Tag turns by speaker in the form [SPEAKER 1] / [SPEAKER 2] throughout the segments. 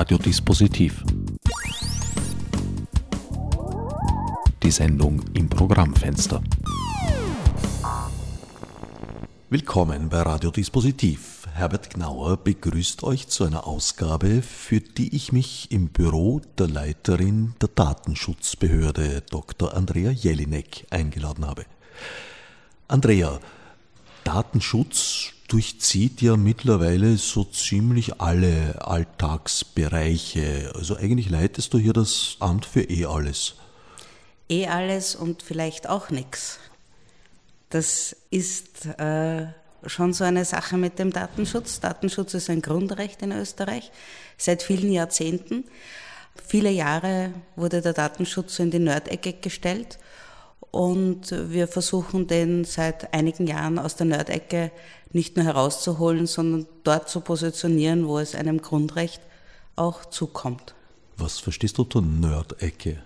[SPEAKER 1] Radiodispositiv. Die Sendung im Programmfenster. Willkommen bei Radiodispositiv. Herbert Gnauer begrüßt euch zu einer Ausgabe, für die ich mich im Büro der Leiterin der Datenschutzbehörde Dr. Andrea Jelinek eingeladen habe. Andrea, Datenschutz durchzieht ja mittlerweile so ziemlich alle Alltagsbereiche. Also eigentlich leitest du hier das Amt für eh alles.
[SPEAKER 2] Eh alles und vielleicht auch nichts. Das ist äh, schon so eine Sache mit dem Datenschutz. Datenschutz ist ein Grundrecht in Österreich seit vielen Jahrzehnten. Viele Jahre wurde der Datenschutz so in die Nerdecke gestellt und wir versuchen den seit einigen Jahren aus der Nerdecke nicht nur herauszuholen, sondern dort zu positionieren, wo es einem Grundrecht auch zukommt.
[SPEAKER 1] Was verstehst du unter Nerdecke?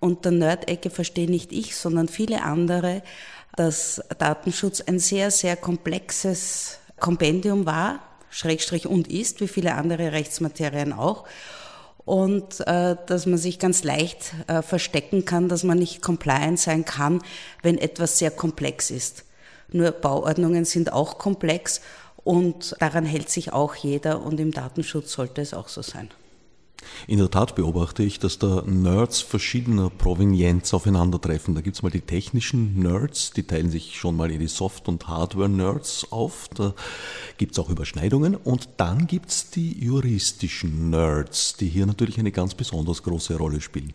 [SPEAKER 2] Unter Nerdecke verstehe nicht ich, sondern viele andere, dass Datenschutz ein sehr, sehr komplexes Kompendium war, Schrägstrich und ist, wie viele andere Rechtsmaterien auch und äh, dass man sich ganz leicht äh, verstecken kann, dass man nicht compliant sein kann, wenn etwas sehr komplex ist. Nur Bauordnungen sind auch komplex und daran hält sich auch jeder und im Datenschutz sollte es auch so sein.
[SPEAKER 1] In der Tat beobachte ich, dass da Nerds verschiedener Provenienz aufeinandertreffen. Da gibt es mal die technischen Nerds, die teilen sich schon mal in die Soft- und Hardware-Nerds auf. Da gibt es auch Überschneidungen. Und dann gibt es die juristischen Nerds, die hier natürlich eine ganz besonders große Rolle spielen.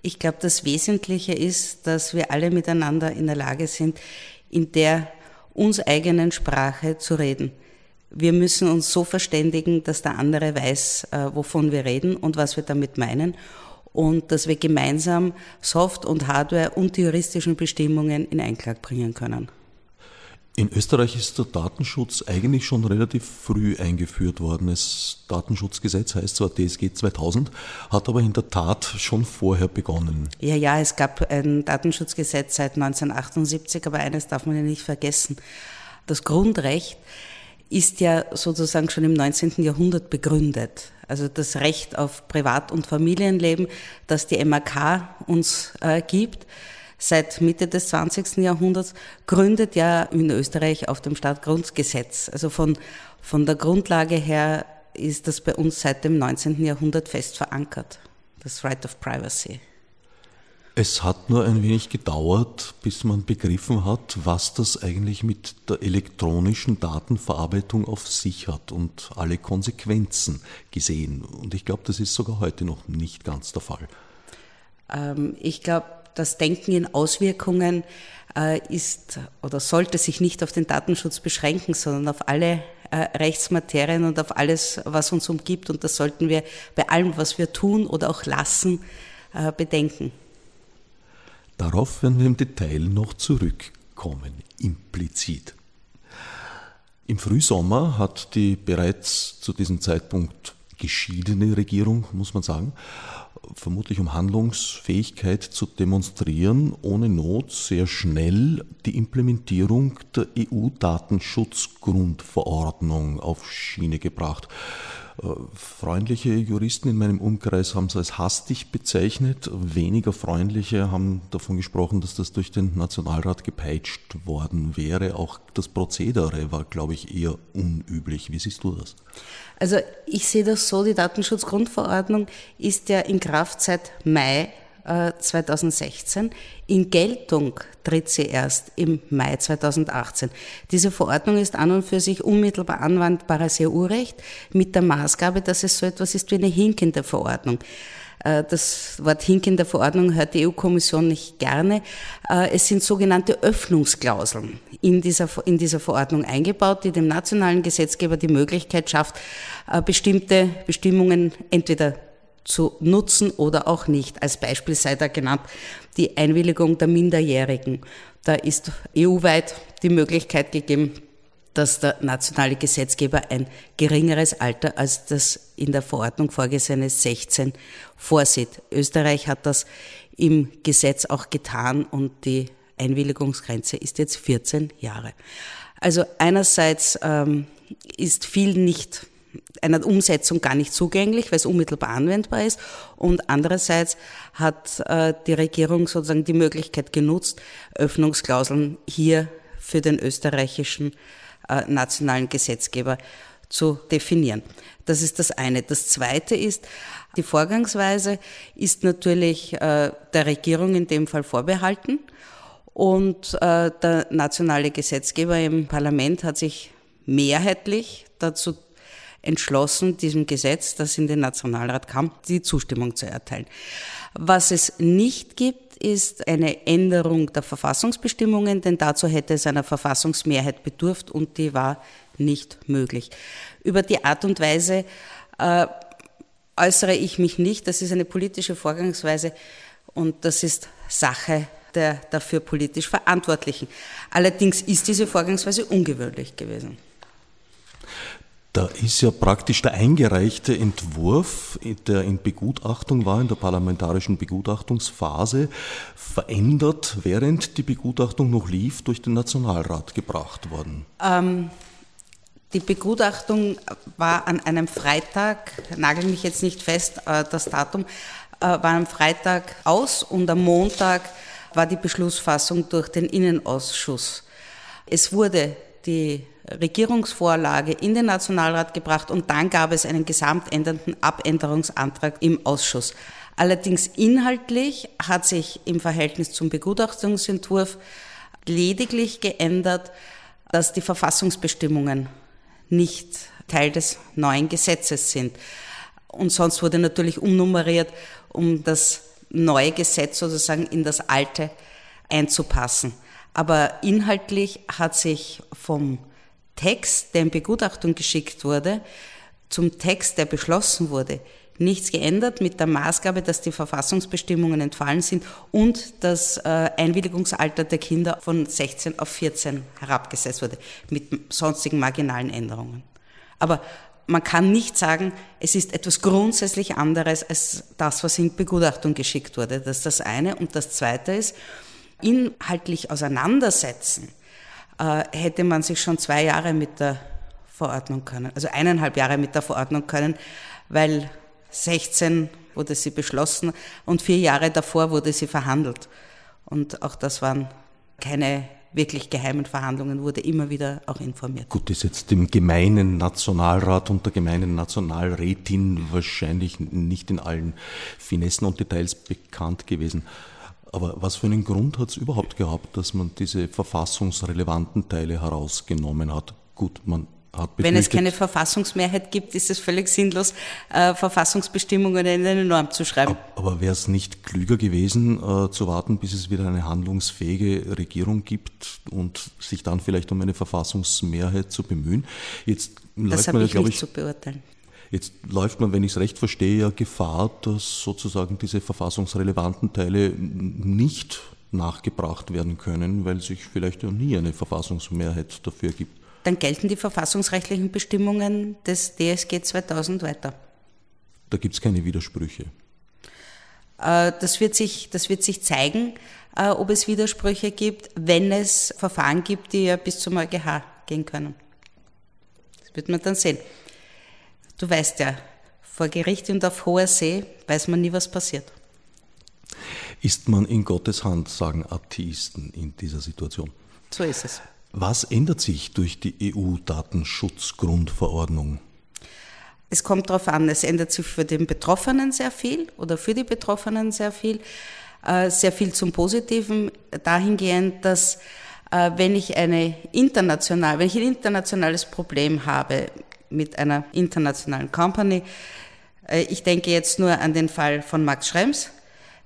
[SPEAKER 2] Ich glaube, das Wesentliche ist, dass wir alle miteinander in der Lage sind, in der uns eigenen Sprache zu reden wir müssen uns so verständigen, dass der andere weiß, äh, wovon wir reden und was wir damit meinen und dass wir gemeinsam Soft- und Hardware und die juristischen Bestimmungen in Einklang bringen können.
[SPEAKER 1] In Österreich ist der Datenschutz eigentlich schon relativ früh eingeführt worden. Das Datenschutzgesetz heißt zwar DSG 2000, hat aber in der Tat schon vorher begonnen.
[SPEAKER 2] Ja, ja, es gab ein Datenschutzgesetz seit 1978, aber eines darf man ja nicht vergessen. Das Grundrecht ist ja sozusagen schon im 19. Jahrhundert begründet. Also das Recht auf Privat- und Familienleben, das die MAK uns äh, gibt, seit Mitte des 20. Jahrhunderts, gründet ja in Österreich auf dem Staatsgrundgesetz. Also von, von der Grundlage her ist das bei uns seit dem 19. Jahrhundert fest verankert, das Right of Privacy.
[SPEAKER 1] Es hat nur ein wenig gedauert, bis man begriffen hat, was das eigentlich mit der elektronischen Datenverarbeitung auf sich hat und alle Konsequenzen gesehen. Und ich glaube, das ist sogar heute noch nicht ganz der Fall.
[SPEAKER 2] Ähm, ich glaube, das Denken in Auswirkungen äh, ist oder sollte sich nicht auf den Datenschutz beschränken, sondern auf alle äh, Rechtsmaterien und auf alles, was uns umgibt. Und das sollten wir bei allem, was wir tun oder auch lassen, äh, bedenken.
[SPEAKER 1] Darauf werden wir im Detail noch zurückkommen, implizit. Im Frühsommer hat die bereits zu diesem Zeitpunkt geschiedene Regierung, muss man sagen, vermutlich um Handlungsfähigkeit zu demonstrieren, ohne Not sehr schnell die Implementierung der EU-Datenschutzgrundverordnung auf Schiene gebracht. Äh, freundliche Juristen in meinem Umkreis haben es als hastig bezeichnet. Weniger freundliche haben davon gesprochen, dass das durch den Nationalrat gepeitscht worden wäre. Auch das Prozedere war, glaube ich, eher unüblich. Wie siehst du das?
[SPEAKER 2] Also ich sehe das so, die Datenschutzgrundverordnung ist ja in Kraft seit Mai 2016. Äh, in Geltung tritt sie erst im Mai 2018. Diese Verordnung ist an und für sich unmittelbar anwendbares EU-Recht mit der Maßgabe, dass es so etwas ist wie eine hinkende Verordnung. Äh, das Wort hinkende Verordnung hört die EU-Kommission nicht gerne. Äh, es sind sogenannte Öffnungsklauseln in dieser, in dieser Verordnung eingebaut, die dem nationalen Gesetzgeber die Möglichkeit schafft, bestimmte Bestimmungen entweder zu nutzen oder auch nicht. Als Beispiel sei da genannt die Einwilligung der Minderjährigen. Da ist EU-weit die Möglichkeit gegeben, dass der nationale Gesetzgeber ein geringeres Alter als das in der Verordnung vorgesehene 16 vorsieht. Österreich hat das im Gesetz auch getan und die Einwilligungsgrenze ist jetzt 14 Jahre. Also einerseits ähm, ist viel nicht einer Umsetzung gar nicht zugänglich, weil es unmittelbar anwendbar ist. Und andererseits hat äh, die Regierung sozusagen die Möglichkeit genutzt, Öffnungsklauseln hier für den österreichischen äh, nationalen Gesetzgeber zu definieren. Das ist das eine. Das zweite ist, die Vorgangsweise ist natürlich äh, der Regierung in dem Fall vorbehalten. Und äh, der nationale Gesetzgeber im Parlament hat sich mehrheitlich dazu entschlossen, diesem Gesetz, das in den Nationalrat kam, die Zustimmung zu erteilen. Was es nicht gibt, ist eine Änderung der Verfassungsbestimmungen, denn dazu hätte es einer Verfassungsmehrheit bedurft und die war nicht möglich. Über die Art und Weise äh, äußere ich mich nicht. Das ist eine politische Vorgangsweise und das ist Sache der dafür politisch Verantwortlichen. Allerdings ist diese Vorgangsweise ungewöhnlich gewesen.
[SPEAKER 1] Da ist ja praktisch der eingereichte Entwurf, der in Begutachtung war, in der parlamentarischen Begutachtungsphase, verändert, während die Begutachtung noch lief, durch den Nationalrat gebracht worden.
[SPEAKER 2] Ähm, die Begutachtung war an einem Freitag, nagel mich jetzt nicht fest, äh, das Datum, äh, war am Freitag aus und am Montag war die Beschlussfassung durch den Innenausschuss. Es wurde die Regierungsvorlage in den Nationalrat gebracht und dann gab es einen gesamtändernden Abänderungsantrag im Ausschuss. Allerdings inhaltlich hat sich im Verhältnis zum Begutachtungsentwurf lediglich geändert, dass die Verfassungsbestimmungen nicht Teil des neuen Gesetzes sind. Und sonst wurde natürlich umnummeriert, um das neue Gesetz sozusagen in das alte einzupassen. Aber inhaltlich hat sich vom Text, der in Begutachtung geschickt wurde, zum Text, der beschlossen wurde, nichts geändert mit der Maßgabe, dass die Verfassungsbestimmungen entfallen sind und das äh, Einwilligungsalter der Kinder von 16 auf 14 herabgesetzt wurde, mit sonstigen marginalen Änderungen. Aber man kann nicht sagen, es ist etwas grundsätzlich anderes als das, was in Begutachtung geschickt wurde. Das ist das eine. Und das zweite ist, inhaltlich auseinandersetzen, äh, hätte man sich schon zwei Jahre mit der Verordnung können, also eineinhalb Jahre mit der Verordnung können, weil 16 wurde sie beschlossen und vier Jahre davor wurde sie verhandelt. Und auch das waren keine wirklich geheimen Verhandlungen, wurde immer wieder auch informiert.
[SPEAKER 1] Gut, ist jetzt dem gemeinen Nationalrat und der gemeinen Nationalrätin wahrscheinlich nicht in allen Finessen und Details bekannt gewesen. Aber was für einen Grund hat es überhaupt gehabt, dass man diese verfassungsrelevanten Teile herausgenommen hat? Gut, man
[SPEAKER 2] wenn es keine Verfassungsmehrheit gibt, ist es völlig sinnlos, äh, Verfassungsbestimmungen in eine Norm zu schreiben.
[SPEAKER 1] Aber wäre es nicht klüger gewesen, äh, zu warten, bis es wieder eine handlungsfähige Regierung gibt und sich dann vielleicht um eine Verfassungsmehrheit zu bemühen?
[SPEAKER 2] Jetzt das habe ich nicht ich, zu beurteilen.
[SPEAKER 1] Jetzt läuft man, wenn ich es recht verstehe, ja Gefahr, dass sozusagen diese verfassungsrelevanten Teile nicht nachgebracht werden können, weil sich vielleicht ja nie eine Verfassungsmehrheit dafür gibt
[SPEAKER 2] dann gelten die verfassungsrechtlichen Bestimmungen des DSG 2000 weiter.
[SPEAKER 1] Da gibt es keine Widersprüche.
[SPEAKER 2] Äh, das wird sich, das wird sich zeigen, äh, ob es Widersprüche gibt, wenn es Verfahren gibt, die ja bis zum EuGH gehen können. Das wird man dann sehen. Du weißt ja, vor Gericht und auf hoher See weiß man nie, was passiert.
[SPEAKER 1] Ist man in Gottes Hand, sagen Atheisten in dieser Situation?
[SPEAKER 2] So ist es.
[SPEAKER 1] Was ändert sich durch die EU-Datenschutzgrundverordnung?
[SPEAKER 2] Es kommt darauf an, es ändert sich für den Betroffenen sehr viel oder für die Betroffenen sehr viel. Äh, sehr viel zum Positiven dahingehend, dass äh, wenn ich eine international, wenn ich ein internationales Problem habe mit einer internationalen Company, äh, ich denke jetzt nur an den Fall von Max Schrems,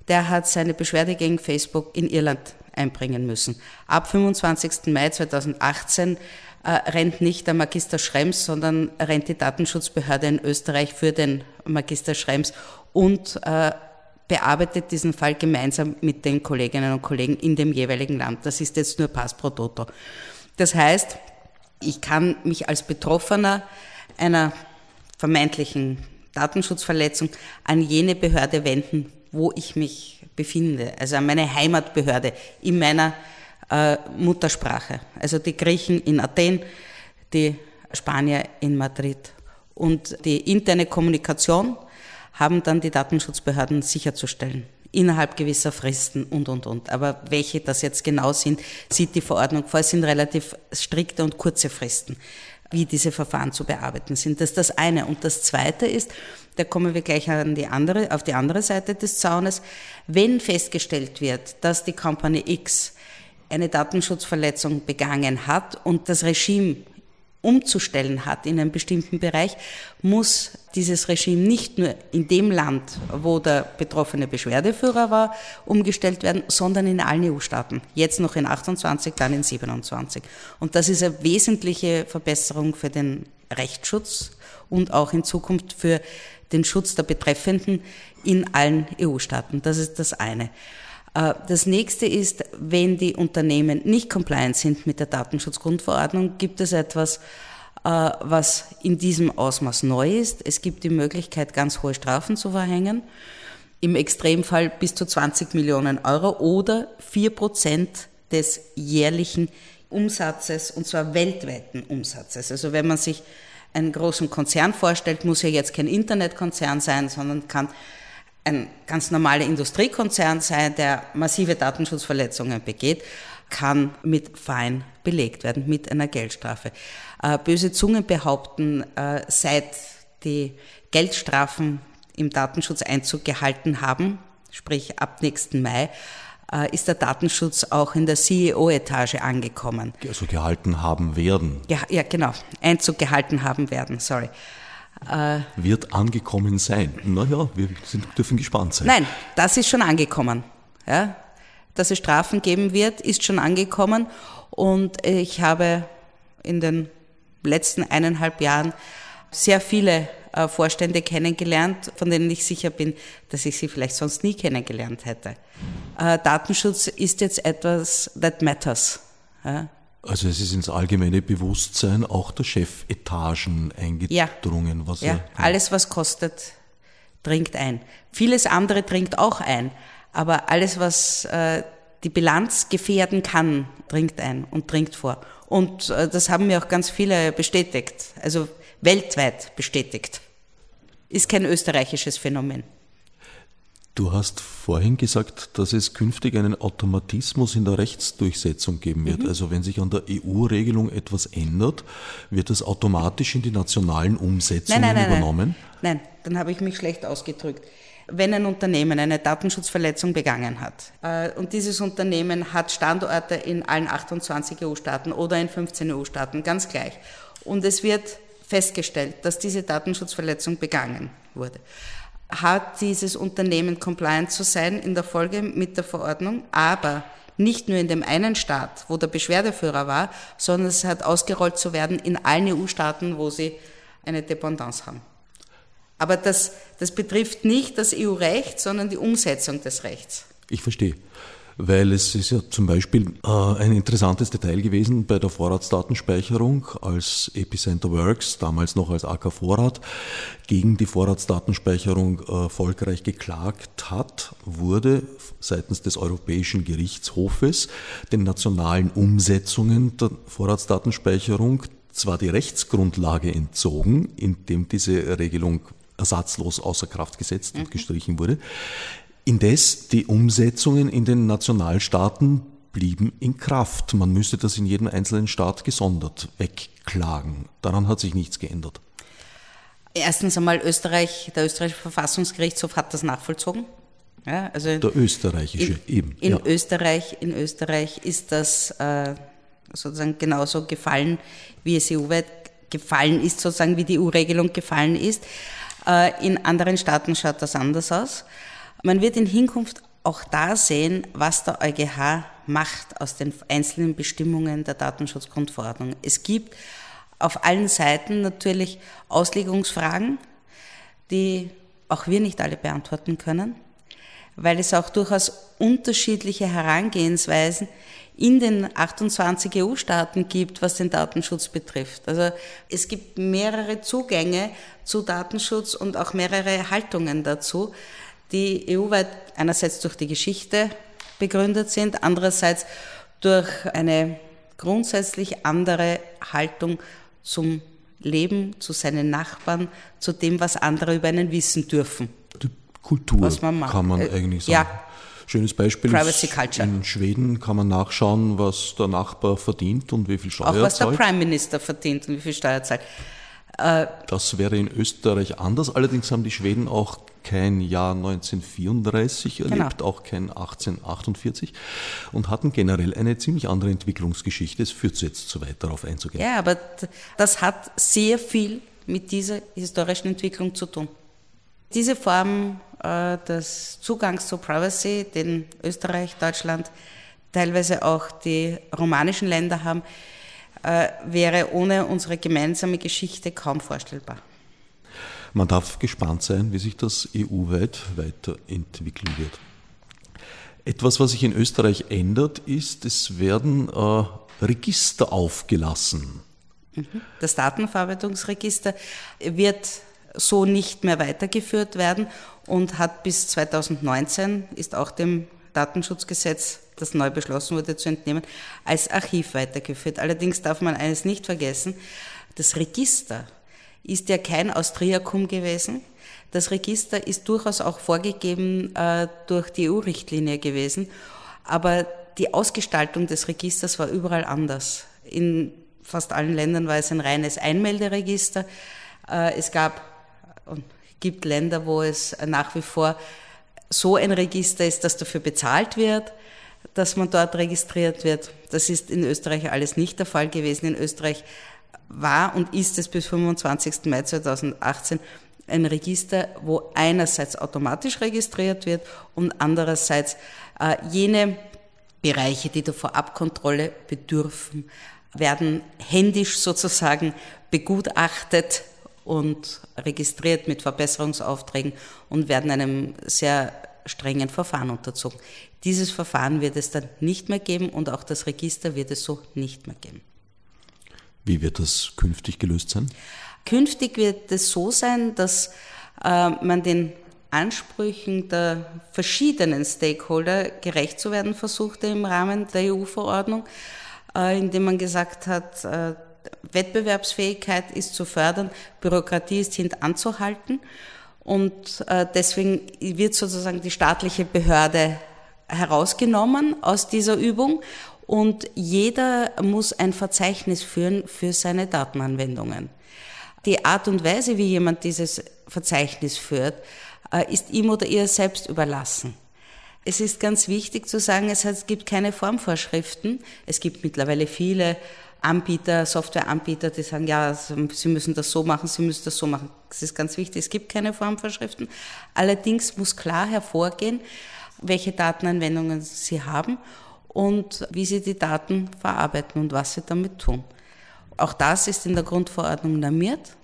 [SPEAKER 2] der hat seine Beschwerde gegen Facebook in Irland einbringen müssen. Ab 25. Mai 2018 äh, rennt nicht der Magister Schrems, sondern rennt die Datenschutzbehörde in Österreich für den Magister Schrems und äh, bearbeitet diesen Fall gemeinsam mit den Kolleginnen und Kollegen in dem jeweiligen Land. Das ist jetzt nur Pass pro Toto. Das heißt, ich kann mich als Betroffener einer vermeintlichen Datenschutzverletzung an jene Behörde wenden, wo ich mich befinde, also an meine Heimatbehörde in meiner äh, Muttersprache. Also die Griechen in Athen, die Spanier in Madrid Und die interne Kommunikation haben dann die Datenschutzbehörden sicherzustellen innerhalb gewisser Fristen und, und, und. Aber welche das jetzt genau sind, sieht die Verordnung vor. Es sind relativ strikte und kurze Fristen, wie diese Verfahren zu bearbeiten sind. Das ist das eine. Und das zweite ist, da kommen wir gleich an die andere, auf die andere Seite des Zaunes, wenn festgestellt wird, dass die Company X eine Datenschutzverletzung begangen hat und das Regime umzustellen hat in einem bestimmten Bereich, muss dieses Regime nicht nur in dem Land, wo der betroffene Beschwerdeführer war, umgestellt werden, sondern in allen EU-Staaten. Jetzt noch in 28, dann in 27. Und das ist eine wesentliche Verbesserung für den Rechtsschutz und auch in Zukunft für den Schutz der Betreffenden in allen EU-Staaten. Das ist das eine. Äh, das nächste ist, wenn die Unternehmen nicht compliant sind mit der Datenschutzgrundverordnung, gibt es etwas, äh, was in diesem Ausmaß neu ist. Es gibt die Möglichkeit, ganz hohe Strafen zu verhängen. Im Extremfall bis zu 20 Millionen Euro oder 4 Prozent des jährlichen Umsatzes, und zwar weltweiten Umsatzes. Also wenn man sich einen großen Konzern vorstellt, muss ja jetzt kein Internetkonzern sein, sondern kann ein ganz normaler Industriekonzern sein, der massive Datenschutzverletzungen begeht, kann mit Fein belegt werden, mit einer Geldstrafe. Äh, böse Zungen behaupten, äh, seit die Geldstrafen im Datenschutz Einzug gehalten haben, sprich ab nächsten Mai, äh, ist der Datenschutz auch in der CEO-Etage angekommen.
[SPEAKER 1] Also gehalten haben werden.
[SPEAKER 2] Ja, ja, genau. Einzug gehalten haben werden, sorry.
[SPEAKER 1] Äh, Wird angekommen sein. Naja, wir sind, dürfen gespannt sein.
[SPEAKER 2] Nein, das ist schon angekommen. Ja? Dass es Strafen geben wird, ist schon angekommen. Und ich habe in den letzten eineinhalb Jahren sehr viele äh, Vorstände kennengelernt, von denen ich sicher bin, dass ich sie vielleicht sonst nie kennengelernt hätte. Äh, Datenschutz ist jetzt etwas that matters. Ja?
[SPEAKER 1] Also es ist ins allgemeine Bewusstsein auch der Chefetagen eingedrungen.
[SPEAKER 2] Ja, was ja. ja. alles was kostet, dringt ein. Vieles andere dringt auch ein, aber alles was äh, die Bilanz gefährden kann, dringt ein und dringt vor. Und äh, das haben mir auch ganz viele bestätigt, also weltweit bestätigt. Ist kein österreichisches Phänomen.
[SPEAKER 1] Du hast vorhin gesagt, dass es künftig einen Automatismus in der Rechtsdurchsetzung geben wird. Mhm. Also wenn sich an der EU-Regelung etwas ändert, wird das automatisch in die nationalen Umsetzungen nein, nein, nein, übernommen?
[SPEAKER 2] Nein, dann habe ich mich schlecht ausgedrückt. Wenn ein Unternehmen eine Datenschutzverletzung begangen hat äh, und dieses Unternehmen hat Standorte in allen 28 EU-Staaten oder in 15 EU-Staaten, ganz gleich, und es wird festgestellt, dass diese Datenschutzverletzung begangen wurde, hat dieses Unternehmen compliant zu sein in der Folge mit der Verordnung, aber nicht nur in dem einen Staat, wo der Beschwerdeführer war, sondern es hat ausgerollt zu werden in allen EU-Staaten, wo sie eine Dependance haben. Aber das, das betrifft nicht das EU-Recht, sondern die Umsetzung des Rechts.
[SPEAKER 1] Ich verstehe weil es ist ja zum Beispiel äh, ein interessantes Detail gewesen bei der Vorratsdatenspeicherung, als Epicenter Works, damals noch als AK Vorrat, gegen die Vorratsdatenspeicherung äh, erfolgreich geklagt hat, wurde seitens des Europäischen Gerichtshofes den nationalen Umsetzungen der Vorratsdatenspeicherung zwar die Rechtsgrundlage entzogen, indem diese Regelung ersatzlos außer Kraft gesetzt und mhm. gestrichen wurde. Indes, die Umsetzungen in den Nationalstaaten blieben in Kraft. Man müsste das in jedem einzelnen Staat gesondert wegklagen. Daran hat sich nichts geändert.
[SPEAKER 2] Erstens einmal Österreich, der österreichische Verfassungsgerichtshof hat das nachvollzogen.
[SPEAKER 1] Ja, also der österreichische
[SPEAKER 2] in, eben. In ja. Österreich, in Österreich ist das äh, sozusagen genauso gefallen, wie es EU-weit gefallen ist, sozusagen wie die EU-Regelung gefallen ist. Äh, in anderen Staaten schaut das anders aus. Man wird in Hinkunft auch da sehen, was der EuGH macht aus den einzelnen Bestimmungen der Datenschutzgrundverordnung. Es gibt auf allen Seiten natürlich Auslegungsfragen, die auch wir nicht alle beantworten können, weil es auch durchaus unterschiedliche Herangehensweisen in den 28 EU-Staaten gibt, was den Datenschutz betrifft. Also es gibt mehrere Zugänge zu Datenschutz und auch mehrere Haltungen dazu die EU-weit einerseits durch die Geschichte begründet sind, andererseits durch eine grundsätzlich andere Haltung zum Leben, zu seinen Nachbarn, zu dem, was andere über einen wissen dürfen.
[SPEAKER 1] Die Kultur
[SPEAKER 2] Was man macht.
[SPEAKER 1] kann man
[SPEAKER 2] Äh,
[SPEAKER 1] eigentlich sagen.
[SPEAKER 2] ja.
[SPEAKER 1] Schönes Beispiel
[SPEAKER 2] Privacy
[SPEAKER 1] ist,
[SPEAKER 2] Culture.
[SPEAKER 1] in Schweden kann man nachschauen, was der Nachbar verdient und wie viel Steuer
[SPEAKER 2] Auch
[SPEAKER 1] er
[SPEAKER 2] was der
[SPEAKER 1] zahlt.
[SPEAKER 2] Prime Minister verdient und wie viel Steuer zahlt.
[SPEAKER 1] Das wäre in Österreich anders. Allerdings haben die Schweden auch kein Jahr 1934 erlebt, auch kein 1848 und hatten generell eine ziemlich andere Entwicklungsgeschichte. Es führt jetzt zu weit, darauf einzugehen.
[SPEAKER 2] Ja, aber das hat sehr viel mit dieser historischen Entwicklung zu tun. Diese Form äh, des Zugangs zu Privacy, den Österreich, Deutschland, teilweise auch die romanischen Länder haben, äh, wäre ohne unsere gemeinsame Geschichte kaum vorstellbar.
[SPEAKER 1] Man darf gespannt sein, wie sich das EU-weit weiterentwickeln wird. Etwas, was sich in Österreich ändert, ist, es werden äh, Register aufgelassen.
[SPEAKER 2] Das Datenverarbeitungsregister wird so nicht mehr weitergeführt werden und hat bis 2019, ist auch dem Datenschutzgesetz, das neu beschlossen wurde, zu entnehmen, als Archiv weitergeführt. Allerdings darf man eines nicht vergessen, das Register ist ja kein Austriacum gewesen. Das Register ist durchaus auch vorgegeben äh, durch die EU-Richtlinie gewesen, aber die Ausgestaltung des Registers war überall anders. In fast allen Ländern war es ein reines Einmelderegister. Äh, es gab und gibt Länder, wo es nach wie vor so ein Register ist, dass dafür bezahlt wird, dass man dort registriert wird. Das ist in Österreich alles nicht der Fall gewesen. In Österreich war und ist es bis 25. Mai 2018 ein Register, wo einerseits automatisch registriert wird und andererseits äh, jene Bereiche, die der Vorabkontrolle bedürfen, werden händisch sozusagen begutachtet und registriert mit Verbesserungsaufträgen und werden einem sehr strengen Verfahren unterzogen. Dieses Verfahren wird es dann nicht mehr geben und auch das Register wird es so nicht mehr geben.
[SPEAKER 1] Wie wird das künftig gelöst sein?
[SPEAKER 2] Künftig wird es so sein, dass äh, man den Ansprüchen der verschiedenen Stakeholder gerecht zu werden versuchte im Rahmen der EU-Verordnung, äh, indem man gesagt hat, äh, Wettbewerbsfähigkeit ist zu fördern, Bürokratie ist hintanzuhalten. Und äh, deswegen wird sozusagen die staatliche Behörde herausgenommen aus dieser Übung und jeder muss ein Verzeichnis führen für seine Datenanwendungen. Die Art und Weise, wie jemand dieses Verzeichnis führt, äh, ist ihm oder ihr selbst überlassen. Es ist ganz wichtig zu sagen, es, es gibt keine Formvorschriften. Es gibt mittlerweile viele Anbieter, Softwareanbieter, die sagen, ja, sie müssen das so machen, sie müssen das so machen. Das ist ganz wichtig. Es gibt keine Formvorschriften. Allerdings muss klar hervorgehen, welche Datenanwendungen sie haben und wie sie die Daten verarbeiten und was sie damit tun. Auch das ist in der Grundverordnung normiert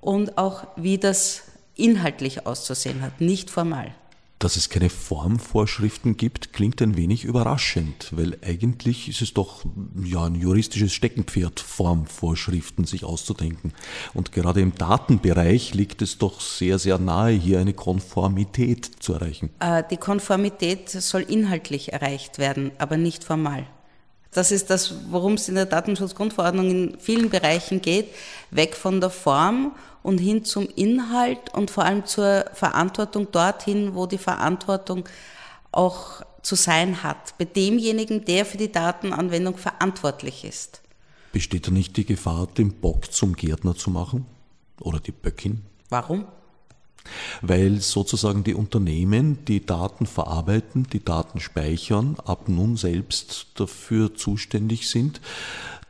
[SPEAKER 2] und auch wie das inhaltlich auszusehen hat, nicht formal.
[SPEAKER 1] Dass es keine Formvorschriften gibt, klingt ein wenig überraschend, weil eigentlich ist es doch ja ein juristisches Steckenpferd, Formvorschriften sich auszudenken. Und gerade im Datenbereich liegt es doch sehr, sehr nahe, hier eine Konformität zu erreichen.
[SPEAKER 2] Äh, Die Konformität soll inhaltlich erreicht werden, aber nicht formal. Das ist das, worum es in der Datenschutzgrundverordnung in vielen Bereichen geht, weg von der Form und hin zum Inhalt und vor allem zur Verantwortung dorthin, wo die Verantwortung auch zu sein hat, bei demjenigen, der für die Datenanwendung verantwortlich ist.
[SPEAKER 1] Besteht da nicht die Gefahr, den Bock zum Gärtner zu machen? Oder die Böckin?
[SPEAKER 2] Warum?
[SPEAKER 1] Weil sozusagen die Unternehmen die Daten verarbeiten, die Daten speichern, ab nun selbst dafür zuständig sind,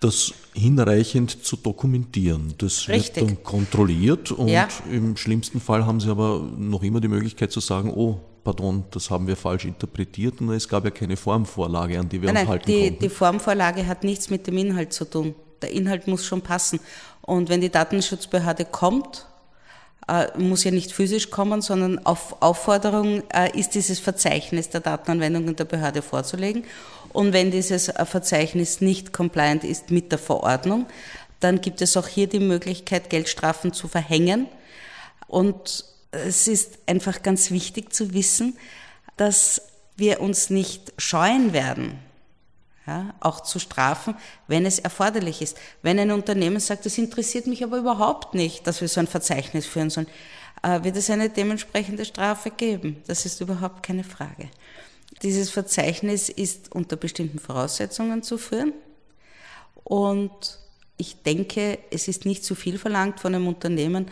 [SPEAKER 1] das hinreichend zu dokumentieren. Das
[SPEAKER 2] Richtig.
[SPEAKER 1] wird dann kontrolliert und
[SPEAKER 2] Ja.
[SPEAKER 1] im schlimmsten Fall haben sie aber noch immer die Möglichkeit zu sagen, oh, pardon, das haben wir falsch interpretiert und es gab ja keine Formvorlage, an die wir
[SPEAKER 2] Nein,
[SPEAKER 1] uns halten
[SPEAKER 2] die,
[SPEAKER 1] konnten.
[SPEAKER 2] die Formvorlage hat nichts mit dem Inhalt zu tun. Der Inhalt muss schon passen. Und wenn die Datenschutzbehörde kommt, muss ja nicht physisch kommen, sondern auf Aufforderung äh, ist dieses Verzeichnis der Datenanwendungen der Behörde vorzulegen. Und wenn dieses äh, Verzeichnis nicht compliant ist mit der Verordnung, dann gibt es auch hier die Möglichkeit, Geldstrafen zu verhängen. Und es ist einfach ganz wichtig zu wissen, dass wir uns nicht scheuen werden, ja, auch zu strafen, wenn es erforderlich ist. Wenn ein Unternehmen sagt, es interessiert mich aber überhaupt nicht, dass wir so ein Verzeichnis führen sollen, äh, wird es eine dementsprechende Strafe geben. Das ist überhaupt keine Frage. Dieses Verzeichnis ist unter bestimmten Voraussetzungen zu führen und ich denke, es ist nicht zu viel verlangt von einem Unternehmen,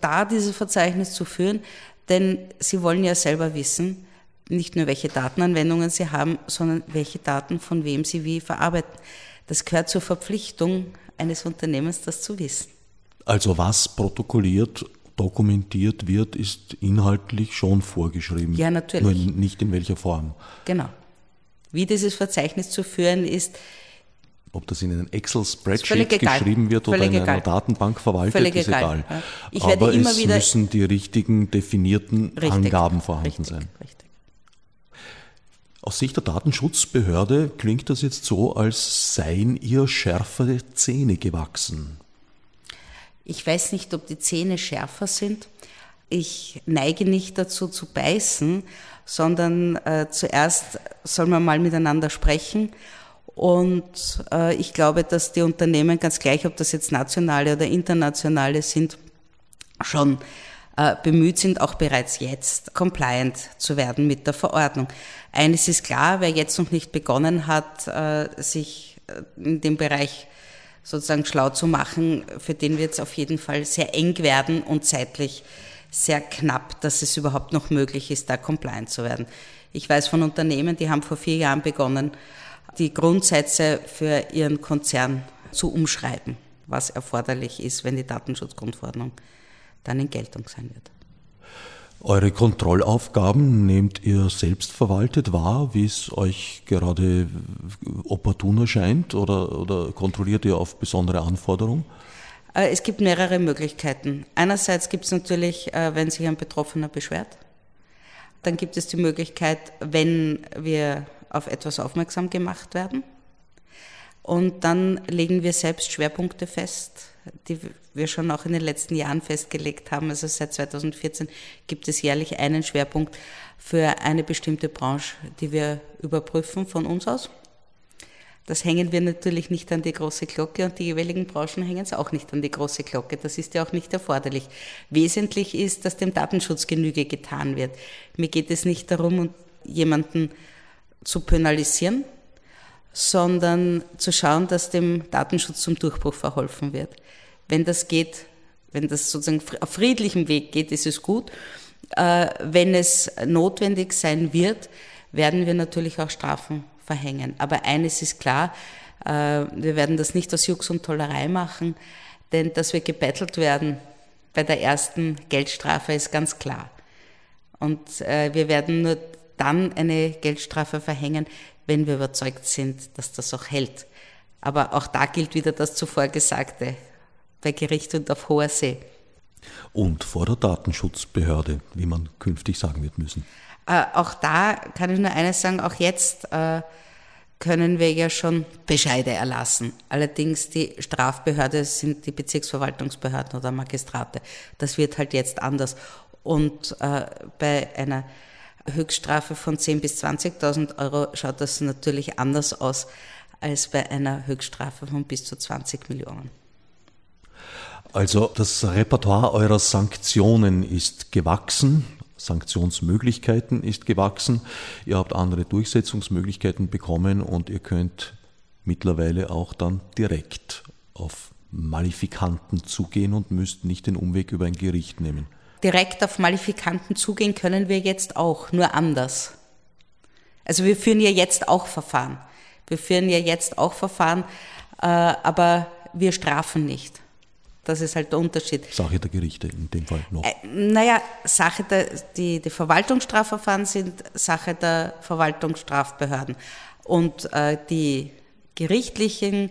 [SPEAKER 2] da dieses Verzeichnis zu führen, denn sie wollen ja selber wissen, nicht nur welche Datenanwendungen sie haben, sondern welche Daten von wem sie wie verarbeiten. Das gehört zur Verpflichtung eines Unternehmens, das zu wissen.
[SPEAKER 1] Also was protokolliert, dokumentiert wird, ist inhaltlich schon vorgeschrieben.
[SPEAKER 2] Ja, natürlich.
[SPEAKER 1] Nur nicht in welcher Form.
[SPEAKER 2] Genau. Wie dieses Verzeichnis zu führen ist,
[SPEAKER 1] ob das in einem Excel-Spreadsheet geschrieben wird oder in egal. einer Datenbank verwaltet,
[SPEAKER 2] Völlig
[SPEAKER 1] ist
[SPEAKER 2] egal.
[SPEAKER 1] egal.
[SPEAKER 2] Ich Aber immer
[SPEAKER 1] es müssen die richtigen definierten
[SPEAKER 2] richtig,
[SPEAKER 1] Angaben vorhanden
[SPEAKER 2] richtig,
[SPEAKER 1] sein.
[SPEAKER 2] Richtig.
[SPEAKER 1] Aus Sicht der Datenschutzbehörde klingt das jetzt so, als seien ihr schärfere Zähne gewachsen.
[SPEAKER 2] Ich weiß nicht, ob die Zähne schärfer sind. Ich neige nicht dazu zu beißen, sondern äh, zuerst soll man mal miteinander sprechen. Und äh, ich glaube, dass die Unternehmen, ganz gleich, ob das jetzt nationale oder internationale sind, schon bemüht sind, auch bereits jetzt compliant zu werden mit der Verordnung. Eines ist klar, wer jetzt noch nicht begonnen hat, äh, sich äh, in dem Bereich sozusagen schlau zu machen, für den wird es auf jeden Fall sehr eng werden und zeitlich sehr knapp, dass es überhaupt noch möglich ist, da compliant zu werden. Ich weiß von Unternehmen, die haben vor vier Jahren begonnen, die Grundsätze für ihren Konzern zu umschreiben, was erforderlich ist, wenn die Datenschutzgrundverordnung dann in Geltung sein wird.
[SPEAKER 1] Eure Kontrollaufgaben nehmt ihr selbst verwaltet wahr, wie es euch gerade opportun erscheint, oder, oder kontrolliert ihr auf besondere Anforderungen?
[SPEAKER 2] Äh, es gibt mehrere Möglichkeiten. Einerseits gibt es natürlich, äh, wenn sich ein Betroffener beschwert, dann gibt es die Möglichkeit, wenn wir auf etwas aufmerksam gemacht werden. Und dann legen wir selbst Schwerpunkte fest, die wir schon auch in den letzten Jahren festgelegt haben. Also seit 2014 gibt es jährlich einen Schwerpunkt für eine bestimmte Branche, die wir überprüfen von uns aus. Das hängen wir natürlich nicht an die große Glocke und die jeweiligen Branchen hängen es auch nicht an die große Glocke. Das ist ja auch nicht erforderlich. Wesentlich ist, dass dem Datenschutz Genüge getan wird. Mir geht es nicht darum, jemanden zu penalisieren, sondern zu schauen, dass dem Datenschutz zum Durchbruch verholfen wird. Wenn das geht, wenn das sozusagen auf friedlichem Weg geht, ist es gut. Äh, wenn es notwendig sein wird, werden wir natürlich auch Strafen verhängen. Aber eines ist klar, äh, wir werden das nicht aus Jux und Tollerei machen, denn dass wir gebettelt werden bei der ersten Geldstrafe ist ganz klar. Und äh, wir werden nur dann eine Geldstrafe verhängen, wenn wir überzeugt sind, dass das auch hält. Aber auch da gilt wieder das zuvor Gesagte bei Gericht und auf hoher See.
[SPEAKER 1] Und vor der Datenschutzbehörde, wie man künftig sagen wird müssen.
[SPEAKER 2] Äh, auch da kann ich nur eines sagen, auch jetzt äh, können wir ja schon Bescheide erlassen. Allerdings die Strafbehörde sind die Bezirksverwaltungsbehörden oder Magistrate. Das wird halt jetzt anders. Und äh, bei einer Höchststrafe von 10.000 bis 20.000 Euro schaut das natürlich anders aus als bei einer Höchststrafe von bis zu 20 Millionen.
[SPEAKER 1] Also das Repertoire eurer Sanktionen ist gewachsen, Sanktionsmöglichkeiten ist gewachsen, ihr habt andere Durchsetzungsmöglichkeiten bekommen und ihr könnt mittlerweile auch dann direkt auf Malifikanten zugehen und müsst nicht den Umweg über ein Gericht nehmen.
[SPEAKER 2] Direkt auf Malifikanten zugehen können wir jetzt auch, nur anders. Also wir führen ja jetzt auch Verfahren. Wir führen ja jetzt auch Verfahren, äh, aber wir strafen nicht. Das ist halt der Unterschied.
[SPEAKER 1] Sache der Gerichte in dem Fall noch. Äh,
[SPEAKER 2] naja, Sache der, die, die Verwaltungsstrafverfahren sind Sache der Verwaltungsstrafbehörden. Und äh, die gerichtlichen,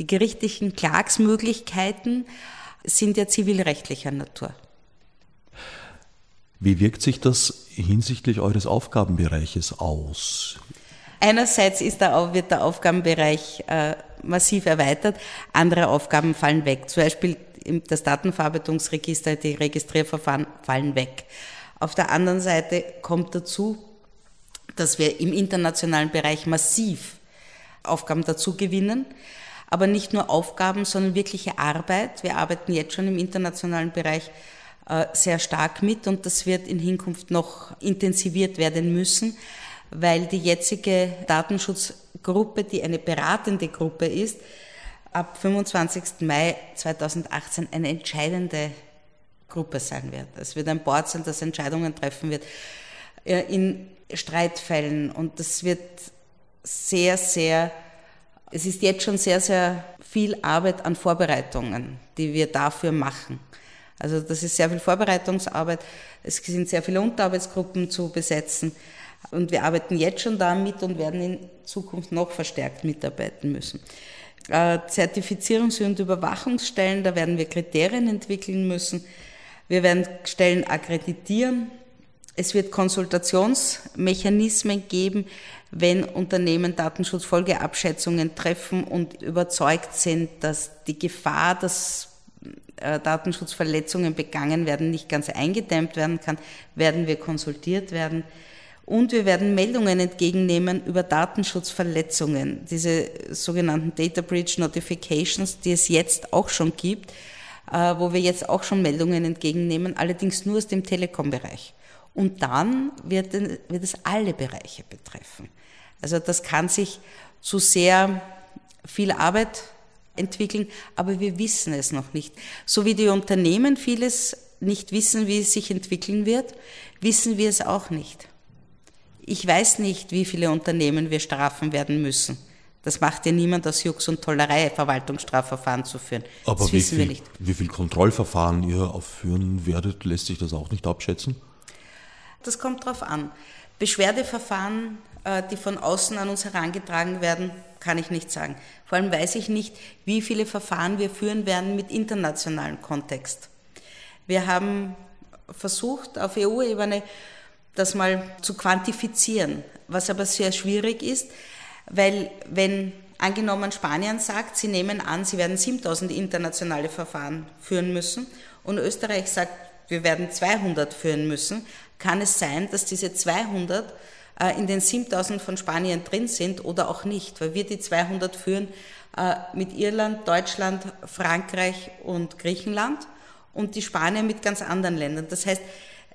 [SPEAKER 2] die gerichtlichen Klagsmöglichkeiten sind ja zivilrechtlicher Natur.
[SPEAKER 1] Wie wirkt sich das hinsichtlich eures Aufgabenbereiches aus?
[SPEAKER 2] Einerseits ist der, wird der Aufgabenbereich äh, massiv erweitert, andere Aufgaben fallen weg. Zum Beispiel das Datenverarbeitungsregister, die Registrierverfahren fallen weg. Auf der anderen Seite kommt dazu, dass wir im internationalen Bereich massiv Aufgaben dazu gewinnen. Aber nicht nur Aufgaben, sondern wirkliche Arbeit. Wir arbeiten jetzt schon im internationalen Bereich äh, sehr stark mit und das wird in Hinkunft noch intensiviert werden müssen, weil die jetzige Datenschutzgruppe, die eine beratende Gruppe ist, ab 25. Mai 2018 eine entscheidende Gruppe sein wird. Es wird ein Board sein, das Entscheidungen treffen wird in Streitfällen und das wird sehr, sehr, es ist jetzt schon sehr, sehr viel Arbeit an Vorbereitungen, die wir dafür machen. Also das ist sehr viel Vorbereitungsarbeit, es sind sehr viele Unterarbeitsgruppen zu besetzen und wir arbeiten jetzt schon damit und werden in Zukunft noch verstärkt mitarbeiten müssen. Äh, Zertifizierungs- und Überwachungsstellen, da werden wir Kriterien entwickeln müssen. Wir werden Stellen akkreditieren. Es wird Konsultationsmechanismen geben, wenn Unternehmen Datenschutzfolgeabschätzungen treffen und überzeugt sind, dass die Gefahr, dass äh, Datenschutzverletzungen begangen werden, nicht ganz eingedämmt werden kann, werden wir konsultiert werden. Und wir werden Meldungen entgegennehmen über Datenschutzverletzungen, diese sogenannten Data Breach Notifications, die es jetzt auch schon gibt, äh, wo wir jetzt auch schon Meldungen entgegennehmen, allerdings nur aus dem Telekom-Bereich. Und dann wird, wird es alle Bereiche betreffen. Also das kann sich zu sehr viel Arbeit entwickeln, aber wir wissen es noch nicht. So wie die Unternehmen vieles nicht wissen, wie es sich entwickeln wird, wissen wir es auch nicht. Ich weiß nicht, wie viele Unternehmen wir strafen werden müssen. Das macht ja niemand aus Jux und Tollerei, Verwaltungsstrafverfahren zu führen.
[SPEAKER 1] Aber das wissen viel, wir nicht. Wie viel Kontrollverfahren ihr aufführen werdet, lässt sich das auch nicht abschätzen?
[SPEAKER 2] Das kommt darauf an. Beschwerdeverfahren, äh, die von außen an uns herangetragen werden, kann ich nicht sagen. Vor allem weiß ich nicht, wie viele Verfahren wir führen werden mit internationalem Kontext. Wir haben versucht, auf EU-Ebene das mal zu quantifizieren, was aber sehr schwierig ist, weil wenn angenommen Spanien sagt, sie nehmen an, sie werden 7000 internationale Verfahren führen müssen und Österreich sagt, wir werden 200 führen müssen, kann es sein, dass diese 200 äh, in den 7000 von Spanien drin sind oder auch nicht, weil wir die 200 führen äh, mit Irland, Deutschland, Frankreich und Griechenland und die Spanier mit ganz anderen Ländern. Das heißt,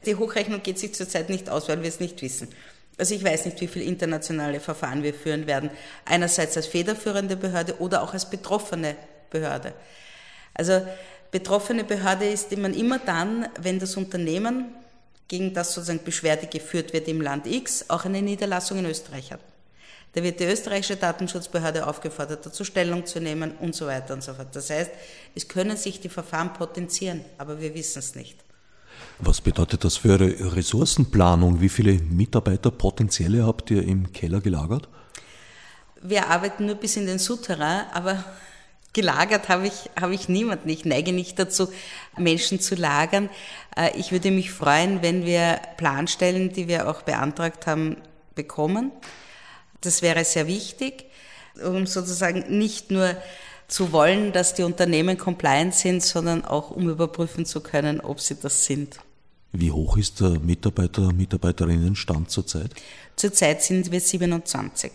[SPEAKER 2] die Hochrechnung geht sich zurzeit nicht aus, weil wir es nicht wissen. Also ich weiß nicht, wie viele internationale Verfahren wir führen werden. Einerseits als federführende Behörde oder auch als betroffene Behörde. Also betroffene Behörde ist man immer dann, wenn das Unternehmen, gegen das sozusagen Beschwerde geführt wird im Land X, auch eine Niederlassung in Österreich hat. Da wird die österreichische Datenschutzbehörde aufgefordert, dazu Stellung zu nehmen und so weiter und so fort. Das heißt, es können sich die Verfahren potenzieren, aber wir wissen es nicht.
[SPEAKER 1] Was bedeutet das für Ihre Ressourcenplanung? Wie viele Mitarbeiter potenzielle habt ihr im Keller gelagert?
[SPEAKER 2] Wir arbeiten nur bis in den Souterrain, aber gelagert habe ich, habe ich niemanden. Ich neige nicht dazu, Menschen zu lagern. Äh, ich würde mich freuen, wenn wir Planstellen, die wir auch beantragt haben, bekommen. Das wäre sehr wichtig, um sozusagen nicht nur zu wollen, dass die Unternehmen compliant sind, sondern auch um überprüfen zu können, ob sie das sind.
[SPEAKER 1] Wie hoch ist der Mitarbeiter, Mitarbeiterinnenstand zurzeit?
[SPEAKER 2] Zurzeit sind wir 27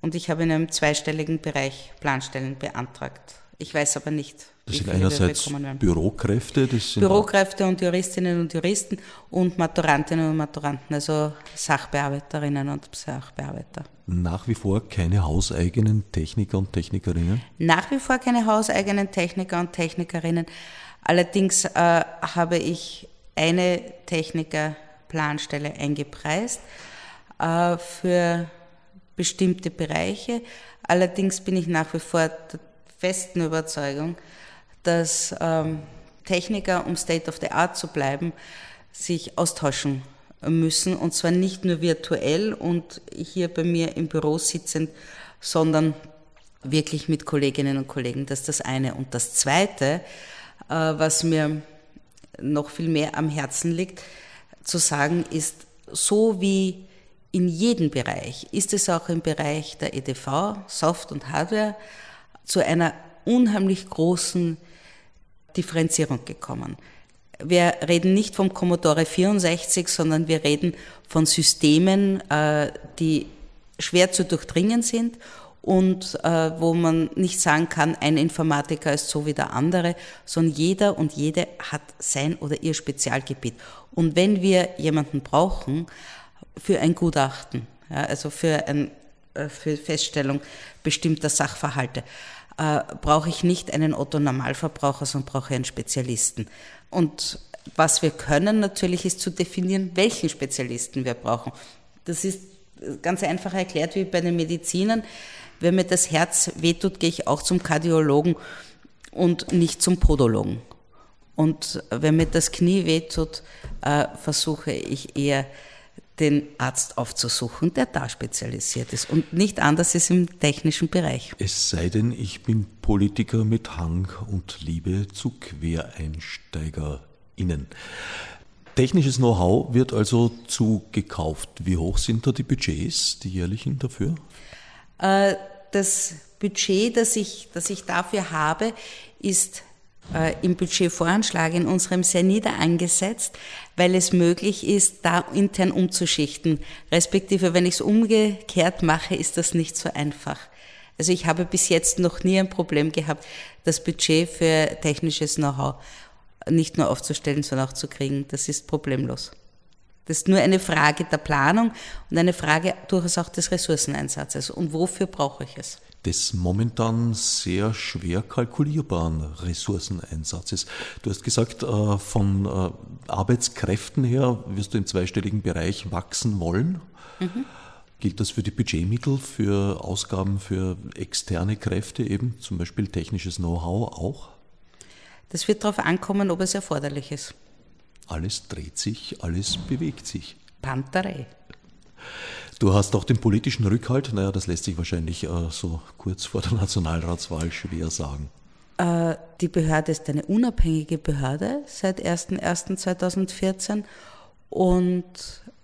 [SPEAKER 2] und ich habe in einem zweistelligen Bereich Planstellen beantragt. Ich weiß aber nicht,
[SPEAKER 1] das sind einerseits Bürokräfte, das sind
[SPEAKER 2] Bürokräfte und Juristinnen und Juristen und Maturantinnen und Maturanten, also Sachbearbeiterinnen und Sachbearbeiter.
[SPEAKER 1] Nach wie vor keine hauseigenen Techniker und Technikerinnen?
[SPEAKER 2] Nach wie vor keine hauseigenen Techniker und Technikerinnen. Allerdings äh, habe ich eine Techniker-Planstelle eingepreist äh, für bestimmte Bereiche. Allerdings bin ich nach wie vor der festen Überzeugung, dass ähm, Techniker, um State of the Art zu bleiben, sich austauschen müssen und zwar nicht nur virtuell und hier bei mir im Büro sitzend, sondern wirklich mit Kolleginnen und Kollegen. Das ist das eine. Und das zweite, äh, was mir noch viel mehr am Herzen liegt, zu sagen, ist, so wie in jedem Bereich, ist es auch im Bereich der EDV, Soft und Hardware, zu einer unheimlich großen Differenzierung gekommen. Wir reden nicht vom Commodore 64, sondern wir reden von Systemen, äh, die schwer zu durchdringen sind und äh, wo man nicht sagen kann, ein Informatiker ist so wie der andere, sondern jeder und jede hat sein oder ihr Spezialgebiet. Und wenn wir jemanden brauchen für ein Gutachten, ja, also für, ein, äh, Feststellung bestimmter Sachverhalte, äh, brauche ich nicht einen Otto-Normalverbraucher, sondern brauche einen Spezialisten. Und was wir können natürlich ist zu definieren, welchen Spezialisten wir brauchen. Das ist ganz einfach erklärt wie bei den Medizinern. Wenn mir das Herz wehtut, gehe ich auch zum Kardiologen und nicht zum Podologen. Und wenn mir das Knie wehtut, äh, versuche ich eher den Arzt aufzusuchen, der da spezialisiert ist und nicht anders ist im technischen Bereich.
[SPEAKER 1] Es sei denn, ich bin Politiker mit Hang und Liebe zu QuereinsteigerInnen. Technisches Know-how wird also zugekauft. Wie hoch sind da die Budgets, die jährlichen dafür?
[SPEAKER 2] Äh, das Budget, das ich, das ich dafür habe, ist äh, im Budgetvoranschlag in unserem sehr nieder angesetzt, weil es möglich ist, da intern umzuschichten. Respektive, wenn ich es umgekehrt mache, ist das nicht so einfach. Also ich habe bis jetzt noch nie ein Problem gehabt, das Budget für technisches Know-how nicht nur aufzustellen, sondern auch zu kriegen. Das ist problemlos. Das ist nur eine Frage der Planung und eine Frage durchaus auch des Ressourceneinsatzes. Und wofür brauche ich es?
[SPEAKER 1] Des momentan sehr schwer kalkulierbaren Ressourceneinsatzes. Du hast gesagt, äh, von äh, Arbeitskräften her wirst du im zweistelligen Bereich wachsen wollen. Mhm. Gilt das für die Budgetmittel, für Ausgaben für externe Kräfte eben, zum Beispiel technisches Know-how auch?
[SPEAKER 2] Das wird darauf ankommen, ob es erforderlich ist.
[SPEAKER 1] Alles dreht sich, alles bewegt sich.
[SPEAKER 2] Panterei.
[SPEAKER 1] Du hast auch den politischen Rückhalt. Naja, das lässt sich wahrscheinlich äh, so kurz vor der Nationalratswahl schwer sagen.
[SPEAKER 2] Äh, die Behörde ist eine unabhängige Behörde seit 01.01.2014 und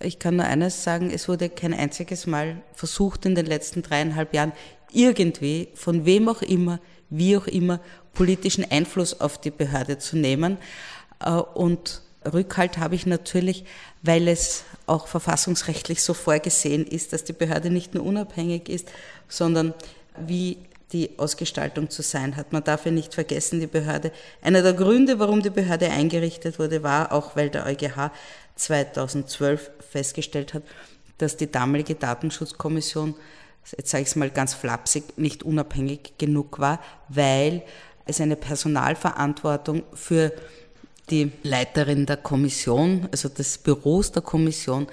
[SPEAKER 2] ich kann nur eines sagen, es wurde kein einziges Mal versucht in den letzten dreieinhalb Jahren irgendwie, von wem auch immer, wie auch immer, politischen Einfluss auf die Behörde zu nehmen. Äh, und Rückhalt habe ich natürlich, weil es auch verfassungsrechtlich so vorgesehen ist, dass die Behörde nicht nur unabhängig ist, sondern wie die Ausgestaltung zu sein hat. Man darf ja nicht vergessen, die Behörde, einer der Gründe, warum die Behörde eingerichtet wurde, war auch, weil der EuGH 2012 festgestellt hat, dass die damalige Datenschutzkommission, jetzt sage ich es mal ganz flapsig, nicht unabhängig genug war, weil es eine Personalverantwortung für die Leiterin der Kommission, also des Büros der Kommission,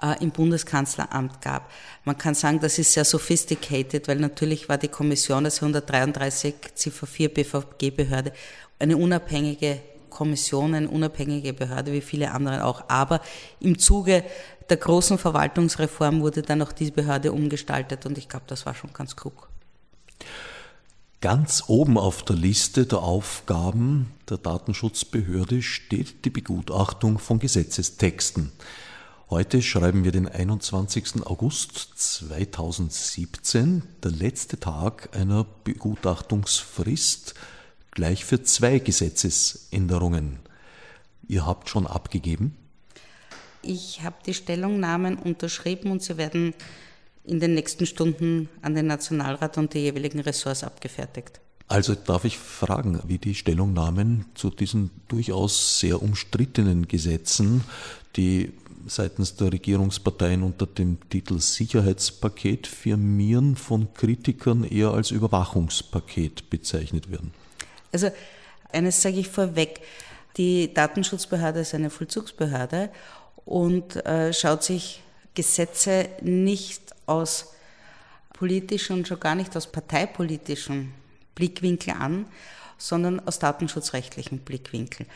[SPEAKER 2] äh, im Bundeskanzleramt gab. Man kann sagen, das ist sehr sophisticated, weil natürlich war die Kommission als 133 Ziffer 4 BVG-Behörde eine unabhängige Kommission, eine unabhängige Behörde, wie viele andere auch. Aber im Zuge der großen Verwaltungsreform wurde dann auch diese Behörde umgestaltet und ich glaube, das war schon ganz klug.
[SPEAKER 1] Ganz oben auf der Liste der Aufgaben der Datenschutzbehörde steht die Begutachtung von Gesetzestexten. Heute schreiben wir den 21. August 2017, der letzte Tag einer Begutachtungsfrist, gleich für zwei Gesetzesänderungen. Ihr habt schon abgegeben?
[SPEAKER 2] Ich habe die Stellungnahmen unterschrieben und sie werden in den nächsten Stunden an den Nationalrat und die jeweiligen Ressorts abgefertigt.
[SPEAKER 1] Also darf ich fragen, wie die Stellungnahmen zu diesen durchaus sehr umstrittenen Gesetzen, die seitens der Regierungsparteien unter dem Titel Sicherheitspaket firmieren, von Kritikern eher als Überwachungspaket bezeichnet werden?
[SPEAKER 2] Also eines sage ich vorweg, die Datenschutzbehörde ist eine Vollzugsbehörde und äh, schaut sich Gesetze nicht aus politischen und schon gar nicht aus parteipolitischen Blickwinkel an, sondern aus datenschutzrechtlichen Blickwinkel.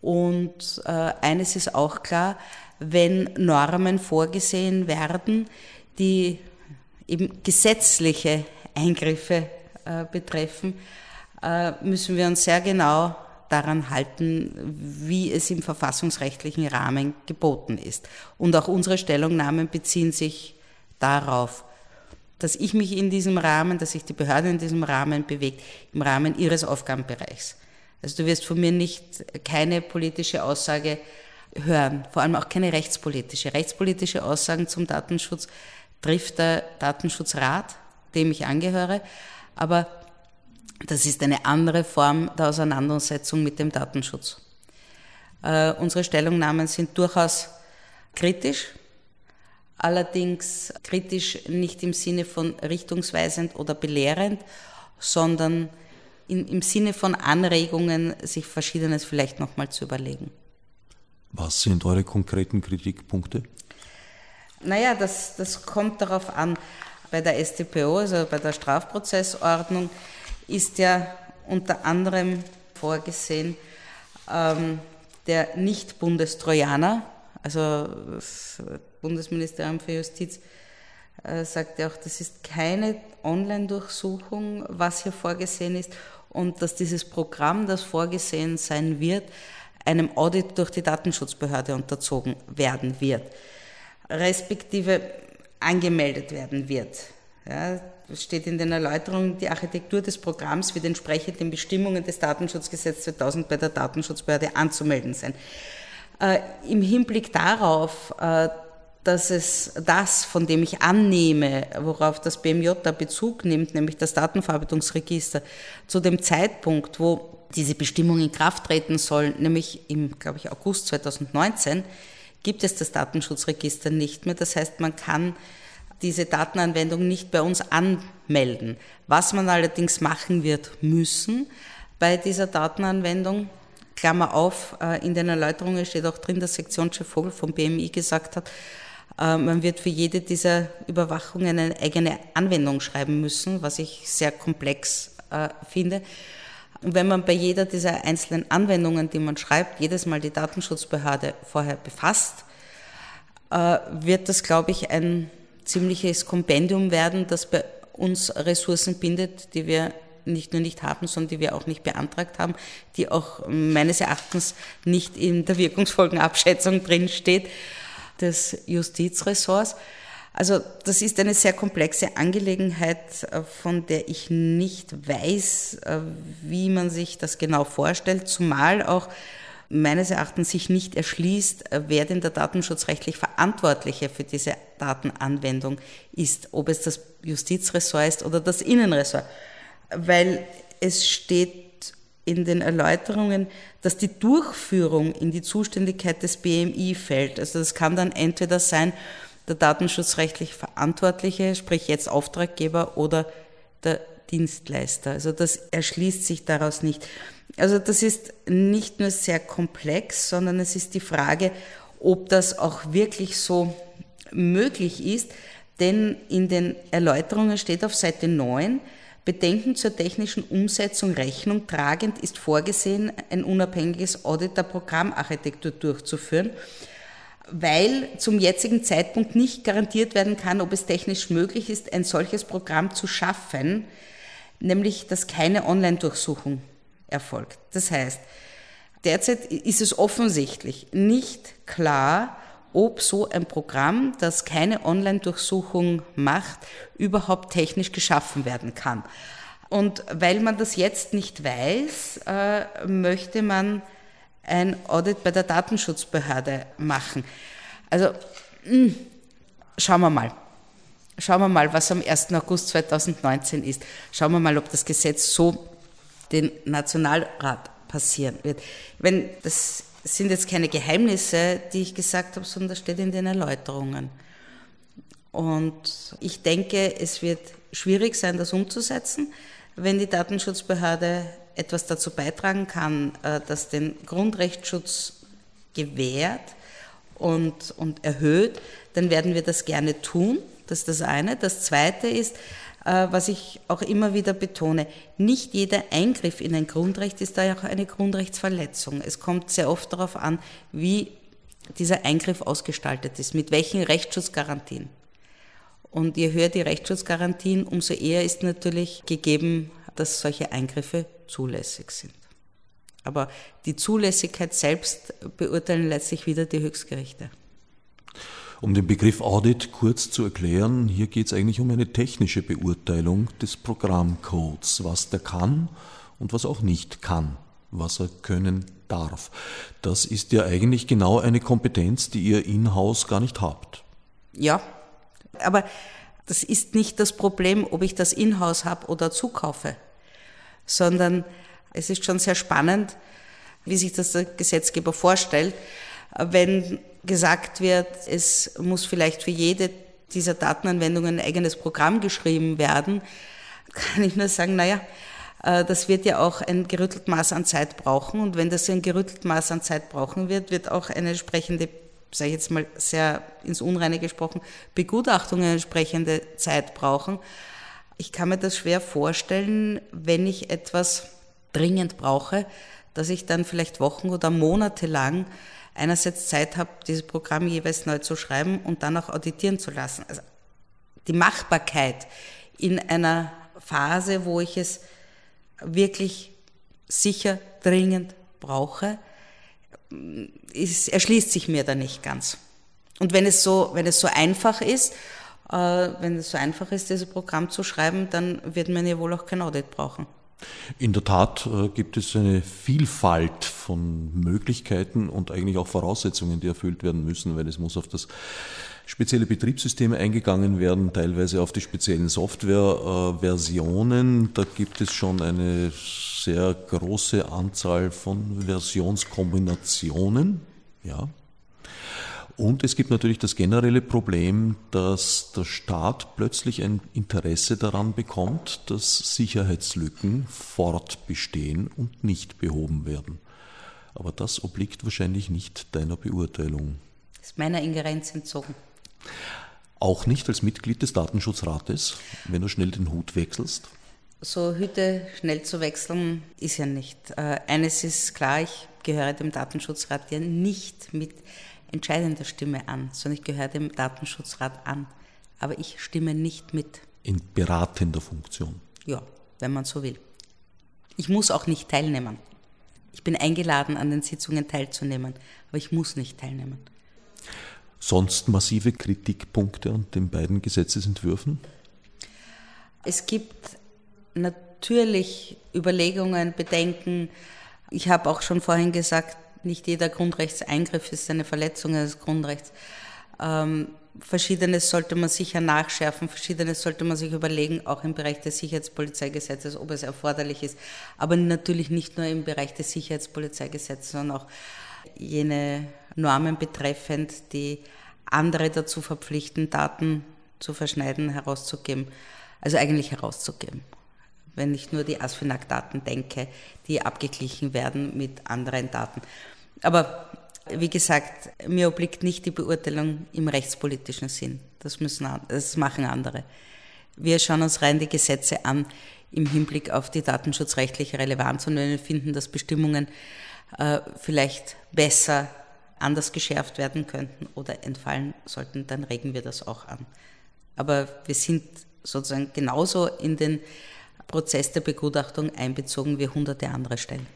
[SPEAKER 2] Und äh, eines ist auch klar, wenn Normen vorgesehen werden, die eben gesetzliche Eingriffe äh, betreffen, äh, müssen wir uns sehr genau daran halten, wie es im verfassungsrechtlichen Rahmen geboten ist. Und auch unsere Stellungnahmen beziehen sich darauf, dass ich mich in diesem Rahmen, dass sich die Behörde in diesem Rahmen bewegt, im Rahmen ihres Aufgabenbereichs. Also du wirst von mir nicht keine politische Aussage hören, vor allem auch keine rechtspolitische. Rechtspolitische Aussagen zum Datenschutz trifft der Datenschutzrat, dem ich angehöre. Aber das ist eine andere Form der Auseinandersetzung mit dem Datenschutz. Äh, unsere Stellungnahmen sind durchaus kritisch, allerdings kritisch nicht im Sinne von richtungsweisend oder belehrend, sondern in, im Sinne von Anregungen, sich Verschiedenes vielleicht nochmal zu überlegen.
[SPEAKER 1] Was sind eure konkreten Kritikpunkte?
[SPEAKER 2] Naja, das, das kommt darauf an. Bei der StPO, also bei der Strafprozessordnung, ist ja unter anderem vorgesehen ähm, der Nicht-Bundestrojaner, also das Bundesministerium für Justiz äh, sagt ja auch, das ist keine Online-Durchsuchung, was hier vorgesehen ist. Und dass dieses Programm, das vorgesehen sein wird, einem Audit durch die Datenschutzbehörde unterzogen werden wird, respektive angemeldet werden wird. Ja, steht in den Erläuterungen, die Architektur des Programms wird entsprechend den Bestimmungen des Datenschutzgesetzes 2000 bei der Datenschutzbehörde anzumelden sein. Äh, Im Hinblick darauf, äh, dass es das, von dem ich annehme, worauf das BMJ da Bezug nimmt, nämlich das Datenverarbeitungsregister, zu dem Zeitpunkt, wo diese Bestimmung in Kraft treten soll, nämlich im, glaube ich, August 2019, gibt es das Datenschutzregister nicht mehr. Das heißt, man kann diese Datenanwendung nicht bei uns anmelden. Was man allerdings machen wird müssen bei dieser Datenanwendung, Klammer auf, äh, in den Erläuterungen steht auch drin, dass Sektionschef Vogel vom BMI gesagt hat, äh, man wird für jede dieser Überwachungen eine eigene Anwendung schreiben müssen, was ich sehr komplex äh, finde. Und wenn man bei jeder dieser einzelnen Anwendungen, die man schreibt, jedes Mal die Datenschutzbehörde vorher befasst, wird das, glaube ich, ein ziemliches Kompendium werden, das bei uns Ressourcen bindet, die wir nicht nur nicht haben, sondern die wir auch nicht beantragt haben, die auch meines Erachtens nicht in der Wirkungsfolgenabschätzung drinsteht des Justizressorts. Also das ist eine sehr komplexe Angelegenheit, von der ich nicht weiß, wie man sich das genau vorstellt, zumal auch meines Erachtens sich nicht erschließt, äh, wer denn der datenschutzrechtlich Verantwortliche für diese Datenanwendung ist, ob es das Justizressort ist oder das Innenressort. Weil es steht in den Erläuterungen, dass die Durchführung in die Zuständigkeit des BMI fällt. Also das kann dann entweder sein, der datenschutzrechtlich Verantwortliche, sprich jetzt Auftraggeber oder der Dienstleister. Also das erschließt sich daraus nicht. Also das ist nicht nur sehr komplex, sondern es ist die Frage, ob das auch wirklich so möglich ist. Denn in den Erläuterungen steht auf Seite 9, Bedenken zur technischen Umsetzung Rechnung tragend ist vorgesehen, ein unabhängiges Audit der Programmarchitektur durchzuführen, weil zum jetzigen Zeitpunkt nicht garantiert werden kann, ob es technisch möglich ist, ein solches Programm zu schaffen, nämlich dass keine Online-Durchsuchung erfolgt. Das heißt, derzeit ist es offensichtlich nicht klar, ob so ein Programm, das keine Online-Durchsuchung macht, überhaupt technisch geschaffen werden kann. Und weil man das jetzt nicht weiß, äh, möchte man ein Audit bei der Datenschutzbehörde machen. Also hm, schauen wir mal. Schauen wir mal, was am 1. August 2019 ist. Schauen wir mal, ob das Gesetz so den Nationalrat passieren wird. Wenn das sind jetzt keine Geheimnisse, die ich gesagt habe, sondern das steht in den Erläuterungen. Und ich denke, es wird schwierig sein, das umzusetzen, wenn die Datenschutzbehörde etwas dazu beitragen kann, äh, dass den Grundrechtsschutz gewährt und, und erhöht, dann werden wir das gerne tun. Das ist das eine. Das zweite ist, was ich auch immer wieder betone, nicht jeder Eingriff in ein Grundrecht ist da auch eine Grundrechtsverletzung. Es kommt sehr oft darauf an, wie dieser Eingriff ausgestaltet ist, mit welchen Rechtsschutzgarantien. Und je höher die Rechtsschutzgarantien, umso eher ist natürlich gegeben, dass solche Eingriffe zulässig sind. Aber die Zulässigkeit selbst beurteilen letztlich wieder die Höchstgerichte.
[SPEAKER 1] Um den Begriff Audit kurz zu erklären, hier geht es eigentlich um eine technische Beurteilung des Programmcodes, was der kann und was auch nicht kann, was er können darf. Das ist ja eigentlich genau eine Kompetenz, die ihr in-house gar nicht habt.
[SPEAKER 2] Ja, aber das ist nicht das Problem, ob ich das in-house habe oder zukaufe, sondern es ist schon sehr spannend, wie sich das der Gesetzgeber vorstellt, wenn gesagt wird, es muss vielleicht für jede dieser Datenanwendungen ein eigenes Programm geschrieben werden, kann ich nur sagen, naja, äh, das wird ja auch ein gerüttelt Maß an Zeit brauchen. Und wenn das ein gerüttelt Maß an Zeit brauchen wird, wird auch eine entsprechende, sage ich jetzt mal sehr ins Unreine gesprochen, Begutachtung eine entsprechende Zeit brauchen. Ich kann mir das schwer vorstellen, wenn ich etwas dringend brauche, dass ich dann vielleicht Wochen oder Monate lang einerseits Zeit habe, dieses Programm jeweils neu zu schreiben und dann auch auditieren zu lassen. Also die Machbarkeit in einer Phase, wo ich es wirklich sicher dringend brauche, ist, erschließt sich mir da nicht ganz. Und wenn es so, wenn es so einfach ist, äh, wenn es so einfach ist, dieses Programm zu schreiben, dann wird man ja wohl auch kein Audit brauchen.
[SPEAKER 1] In der Tat äh, gibt es eine Vielfalt von Möglichkeiten und eigentlich auch Voraussetzungen, die erfüllt werden müssen, weil es muss auf das spezielle Betriebssysteme eingegangen werden, teilweise auf die speziellen Softwareversionen. Da gibt es schon eine sehr große Anzahl von Versionskombinationen. Ja. Und es gibt natürlich das generelle Problem, dass der Staat plötzlich ein Interesse daran bekommt, dass Sicherheitslücken fortbestehen und nicht behoben werden. Aber das obliegt wahrscheinlich nicht deiner Beurteilung.
[SPEAKER 2] Das ist meiner Ingerenz entzogen.
[SPEAKER 1] Auch nicht als Mitglied des Datenschutzrates, wenn du schnell den Hut wechselst?
[SPEAKER 2] So Hüte schnell zu wechseln ist ja nicht. Äh, eines ist klar, ich gehöre dem Datenschutzrat ja nicht mit entscheidender Stimme an, sondern ich gehöre dem Datenschutzrat an. Aber ich stimme nicht mit.
[SPEAKER 1] In beratender Funktion?
[SPEAKER 2] Ja, wenn man so will. Ich muss auch nicht teilnehmen. Ich bin eingeladen, an den Sitzungen teilzunehmen, aber ich muss nicht teilnehmen.
[SPEAKER 1] Sonst massive Kritikpunkte an den beiden Gesetzesentwürfen?
[SPEAKER 2] Es gibt natürlich Überlegungen, Bedenken. Ich habe auch schon vorhin gesagt, nicht jeder Grundrechtseingriff ist eine Verletzung des Grundrechts. Ähm, Verschiedenes sollte man sicher nachschärfen, Verschiedenes sollte man sich überlegen, auch im Bereich des Sicherheitspolizeigesetzes, ob es erforderlich ist. Aber natürlich nicht nur im Bereich des Sicherheitspolizeigesetzes, sondern auch jene Normen betreffend, die andere dazu verpflichten, Daten zu verschneiden, herauszugeben. Also eigentlich herauszugeben. Wenn ich nur die ASFINAG-Daten denke, die abgeglichen werden mit anderen Daten. Aber wie gesagt, mir obliegt nicht die Beurteilung im rechtspolitischen Sinn. Das, müssen, das machen andere. Wir schauen uns rein die Gesetze an im Hinblick auf die datenschutzrechtliche Relevanz und wenn wir finden, dass Bestimmungen äh, vielleicht besser anders geschärft werden könnten oder entfallen sollten, dann regen wir das auch an. Aber wir sind sozusagen genauso in den Prozess der Begutachtung einbezogen wie hunderte andere Stellen.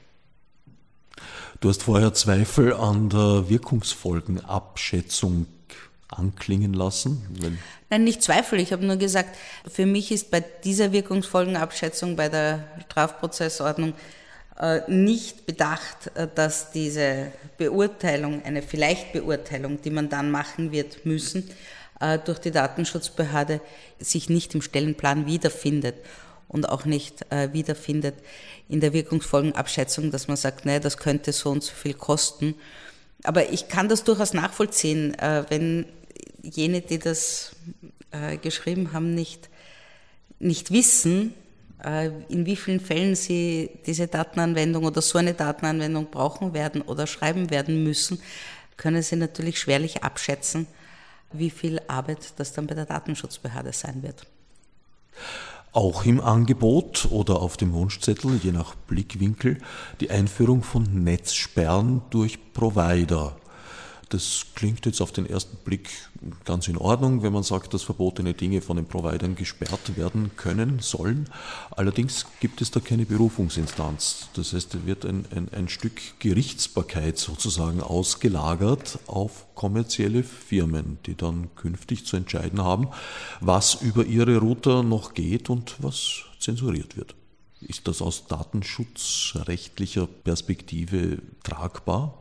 [SPEAKER 1] Du hast vorher Zweifel an der Wirkungsfolgenabschätzung anklingen lassen?
[SPEAKER 2] Nein, nicht Zweifel. Ich habe nur gesagt, für mich ist bei dieser Wirkungsfolgenabschätzung bei der Strafprozessordnung äh, nicht bedacht, äh, dass diese Beurteilung, eine Vielleicht-Beurteilung, die man dann machen wird müssen, äh, durch die Datenschutzbehörde sich nicht im Stellenplan wiederfindet und auch nicht äh, wiederfindet in der Wirkungsfolgenabschätzung, dass man sagt, naja, das könnte so und so viel kosten. Aber ich kann das durchaus nachvollziehen, äh, wenn jene, die das äh, geschrieben haben, nicht, nicht wissen, äh, in wie vielen Fällen sie diese Datenanwendung oder so eine Datenanwendung brauchen werden oder schreiben werden müssen, können sie natürlich schwerlich abschätzen, wie viel Arbeit das dann bei der Datenschutzbehörde sein wird.
[SPEAKER 1] Auch im Angebot oder auf dem Wunschzettel, je nach Blickwinkel, die Einführung von Netzsperren durch Provider. Das klingt jetzt auf den ersten Blick ganz in Ordnung, wenn man sagt, dass verbotene Dinge von den Providern gesperrt werden können, sollen. Allerdings gibt es da keine Berufungsinstanz. Das heißt, da wird ein, ein, ein Stück Gerichtsbarkeit sozusagen ausgelagert auf kommerzielle Firmen, die dann künftig zu entscheiden haben, was über ihre Router noch geht und was zensuriert wird. Ist das aus datenschutzrechtlicher Perspektive tragbar?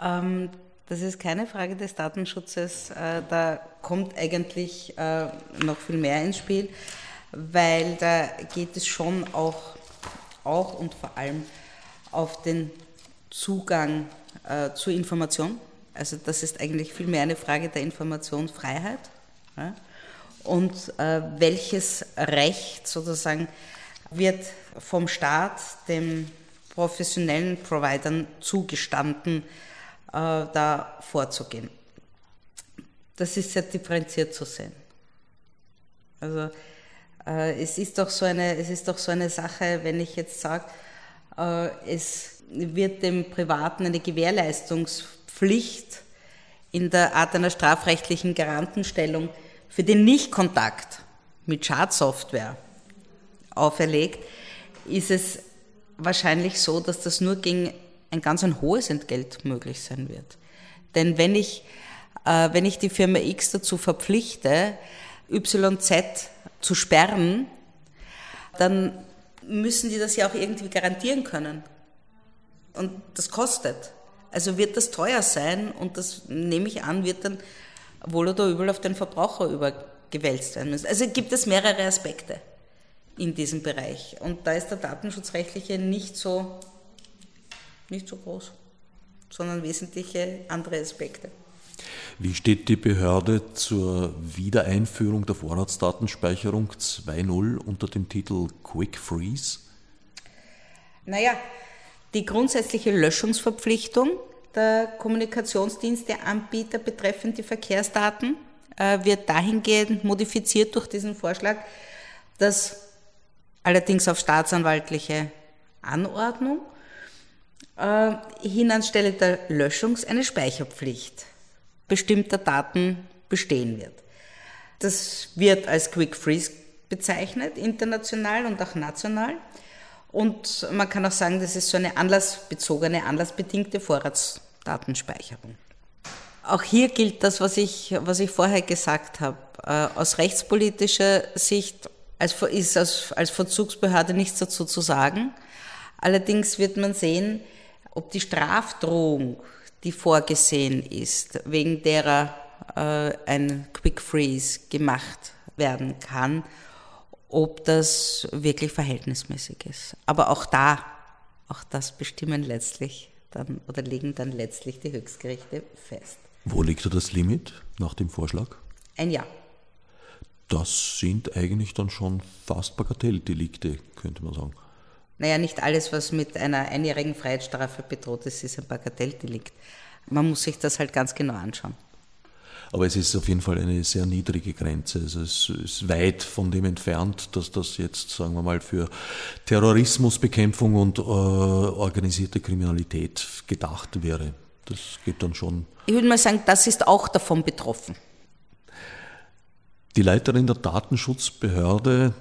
[SPEAKER 2] Ähm, Das ist keine Frage des Datenschutzes. Äh, da kommt eigentlich äh, noch viel mehr ins Spiel, weil da geht es schon auch, auch und vor allem auf den Zugang äh, zur Information. Also das ist eigentlich viel mehr eine Frage der Informationsfreiheit. Und welches Recht sozusagen wird vom Staat dem professionellen Providern zugestanden, äh, da vorzugehen. Das ist sehr differenziert zu sehen. Also äh, es, ist doch so eine, es ist doch so eine Sache, wenn ich jetzt sage, äh, es wird dem Privaten eine Gewährleistungspflicht in der Art einer strafrechtlichen Garantenstellung für den Nichtkontakt mit Schadsoftware auferlegt, ist es wahrscheinlich so, dass das nur gegen ein ganz ein hohes Entgelt möglich sein wird. Denn wenn ich, äh, wenn ich die Firma X dazu verpflichte, YZ zu sperren, dann müssen die das ja auch irgendwie garantieren können. Und das kostet. Also wird das teuer sein und das nehme ich an, wird dann wohl oder übel auf den Verbraucher übergewälzt werden müssen. Also gibt es mehrere Aspekte in diesem Bereich. Und da ist der datenschutzrechtliche nicht so, nicht so groß, sondern wesentliche andere Aspekte.
[SPEAKER 1] Wie steht die Behörde zur Wiedereinführung der Vorratsdatenspeicherung 2.0 unter dem Titel Quick Freeze?
[SPEAKER 2] Naja, die grundsätzliche Löschungsverpflichtung der Kommunikationsdiensteanbieter betreffend die Verkehrsdaten äh, wird dahingehend modifiziert durch diesen Vorschlag, dass allerdings auf staatsanwaltliche Anordnung, äh, hin anstelle der Löschungs eine Speicherpflicht bestimmter Daten bestehen wird. Das wird als Quick Freeze bezeichnet, international und auch national. Und man kann auch sagen, das ist so eine anlassbezogene, anlassbedingte Vorratsdatenspeicherung. Auch hier gilt das, was ich, was ich vorher gesagt habe. Äh, aus rechtspolitischer Sicht ist als Verzugsbehörde nichts dazu zu sagen. Allerdings wird man sehen, ob die Strafdrohung, die vorgesehen ist, wegen derer äh, ein Quick Freeze gemacht werden kann, ob das wirklich verhältnismäßig ist. Aber auch da, auch das bestimmen letztlich dann oder legen dann letztlich die Höchstgerichte fest.
[SPEAKER 1] Wo liegt da das Limit nach dem Vorschlag?
[SPEAKER 2] Ein Jahr.
[SPEAKER 1] Das sind eigentlich dann schon fast Bagatelldelikte, könnte man sagen.
[SPEAKER 2] Naja, nicht alles, was mit einer einjährigen Freiheitsstrafe bedroht ist, ist ein Bagatelldelikt. Man muss sich das halt ganz genau anschauen.
[SPEAKER 1] Aber es ist auf jeden Fall eine sehr niedrige Grenze. Also es ist weit von dem entfernt, dass das jetzt, sagen wir mal, für Terrorismusbekämpfung und äh, organisierte Kriminalität gedacht wäre. Das geht dann schon.
[SPEAKER 2] Ich würde mal sagen, das ist auch davon betroffen.
[SPEAKER 1] Die Leiterin der Datenschutzbehörde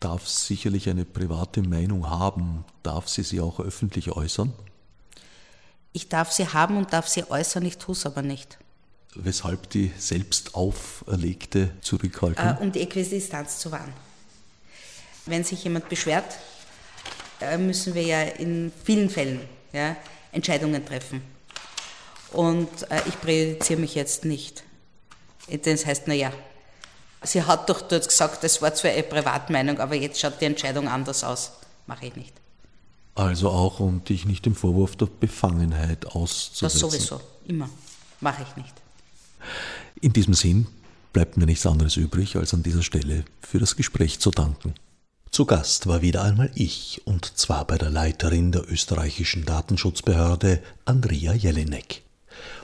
[SPEAKER 1] darf sicherlich eine private Meinung haben. Darf sie sie auch öffentlich äußern?
[SPEAKER 2] Ich darf sie haben und darf sie äußern, ich tue es aber nicht.
[SPEAKER 1] Weshalb die selbst auferlegte Zurückhaltung?
[SPEAKER 2] Äh, um die Äquidistanz zu wahren. Wenn sich jemand beschwert, äh, müssen wir ja in vielen Fällen ja, Entscheidungen treffen. Und äh, ich präjudiziere mich jetzt nicht. Das heißt, naja, Sie hat doch dort gesagt, das war zwar eine Privatmeinung, aber jetzt schaut die Entscheidung anders aus. Mache ich nicht.
[SPEAKER 1] Also auch, um dich nicht dem Vorwurf der Befangenheit auszusetzen. Das
[SPEAKER 2] sowieso, immer. Mache ich nicht.
[SPEAKER 1] In diesem Sinn bleibt mir nichts anderes übrig, als an dieser Stelle für das Gespräch zu danken. Zu Gast war wieder einmal ich, und zwar bei der Leiterin der österreichischen Datenschutzbehörde, Andrea Jelinek.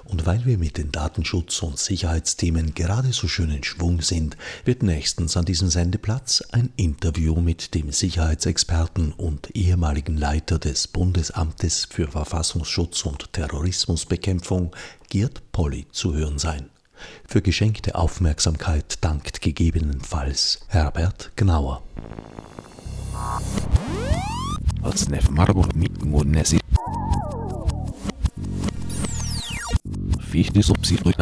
[SPEAKER 1] Und weil wir mit den Datenschutz- und Sicherheitsthemen gerade so schön in Schwung sind, wird nächstens an diesem Sendeplatz ein Interview mit dem Sicherheitsexperten und ehemaligen Leiter des Bundesamtes für Verfassungsschutz und Terrorismusbekämpfung, Gerd Polly, zu hören sein. Für geschenkte Aufmerksamkeit dankt gegebenenfalls Herbert Gnauer wie ich nicht so psychisch